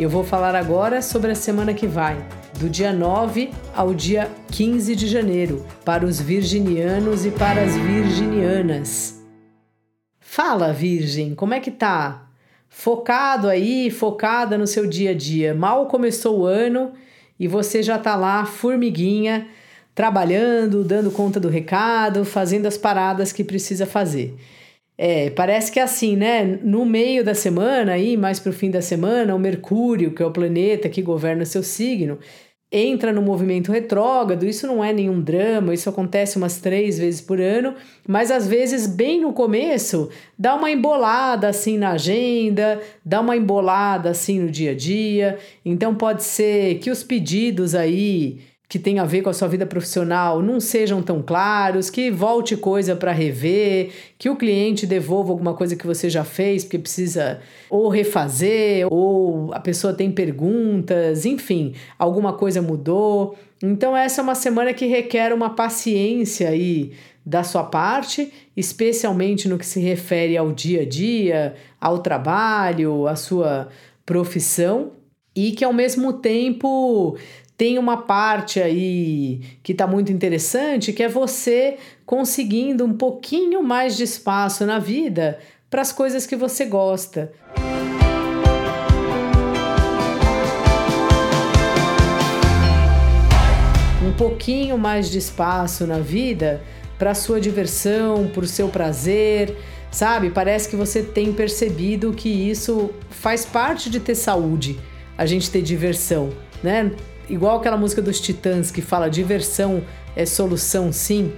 Eu vou falar agora sobre a semana que vai, do dia 9 ao dia 15 de janeiro, para os virginianos e para as virginianas. Fala, Virgem, como é que tá? Focado aí, focada no seu dia a dia. Mal começou o ano e você já tá lá, formiguinha, trabalhando, dando conta do recado, fazendo as paradas que precisa fazer. É, parece que é assim, né? No meio da semana, aí, mais para o fim da semana, o Mercúrio, que é o planeta que governa seu signo, entra no movimento retrógrado. Isso não é nenhum drama, isso acontece umas três vezes por ano, mas às vezes, bem no começo, dá uma embolada assim na agenda, dá uma embolada assim no dia a dia. Então pode ser que os pedidos aí que tem a ver com a sua vida profissional não sejam tão claros, que volte coisa para rever, que o cliente devolva alguma coisa que você já fez porque precisa ou refazer, ou a pessoa tem perguntas, enfim, alguma coisa mudou. Então essa é uma semana que requer uma paciência aí da sua parte, especialmente no que se refere ao dia a dia, ao trabalho, à sua profissão, e que ao mesmo tempo tem uma parte aí que está muito interessante, que é você conseguindo um pouquinho mais de espaço na vida para as coisas que você gosta. Um pouquinho mais de espaço na vida para sua diversão, para o seu prazer, sabe? Parece que você tem percebido que isso faz parte de ter saúde, a gente ter diversão, né? igual aquela música dos Titãs que fala diversão é solução sim.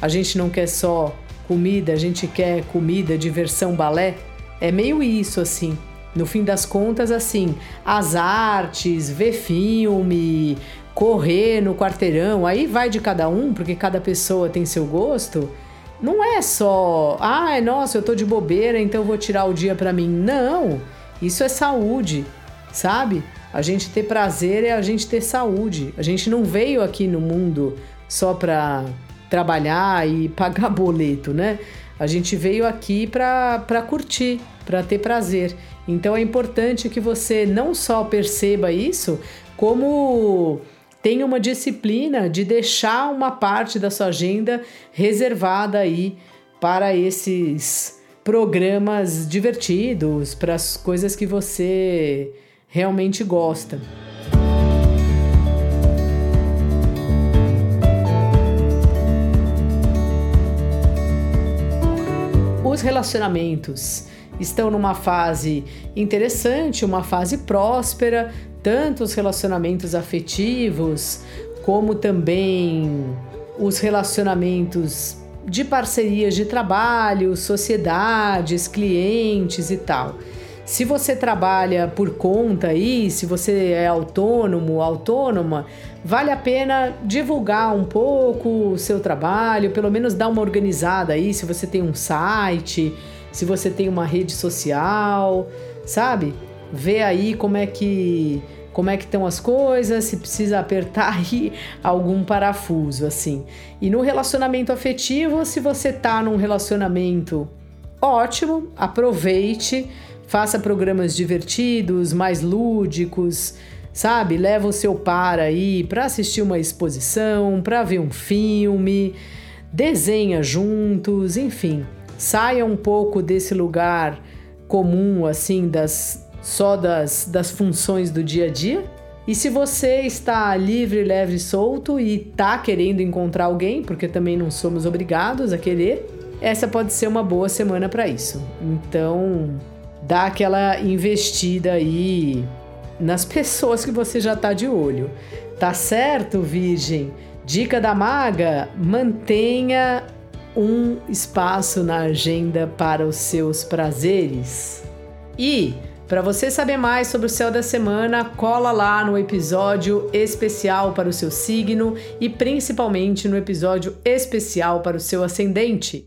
A gente não quer só comida, a gente quer comida, diversão, balé. É meio isso assim. No fim das contas, assim, as artes, ver filme, correr no quarteirão, aí vai de cada um, porque cada pessoa tem seu gosto. Não é só, ah, nossa, eu tô de bobeira, então vou tirar o dia para mim. Não, isso é saúde, sabe? A gente ter prazer é a gente ter saúde. A gente não veio aqui no mundo só para trabalhar e pagar boleto, né? A gente veio aqui para curtir, para ter prazer. Então é importante que você não só perceba isso, como tenha uma disciplina de deixar uma parte da sua agenda reservada aí para esses programas divertidos, para as coisas que você realmente gosta. Os relacionamentos estão numa fase interessante, uma fase próspera, tanto os relacionamentos afetivos como também os relacionamentos de parcerias de trabalho, sociedades, clientes e tal. Se você trabalha por conta aí, se você é autônomo, autônoma, vale a pena divulgar um pouco o seu trabalho, pelo menos dar uma organizada aí, se você tem um site, se você tem uma rede social, sabe? Ver aí como é que como é que estão as coisas, se precisa apertar aí algum parafuso assim. E no relacionamento afetivo, se você tá num relacionamento ótimo, aproveite Faça programas divertidos, mais lúdicos, sabe? Leva o seu par aí para assistir uma exposição, para ver um filme, desenha juntos, enfim. Saia um pouco desse lugar comum assim das só das, das funções do dia a dia. E se você está livre, leve e solto e está querendo encontrar alguém, porque também não somos obrigados a querer, essa pode ser uma boa semana para isso. Então, dá aquela investida aí nas pessoas que você já tá de olho. Tá certo, Virgem? Dica da maga: mantenha um espaço na agenda para os seus prazeres. E para você saber mais sobre o céu da semana, cola lá no episódio especial para o seu signo e principalmente no episódio especial para o seu ascendente.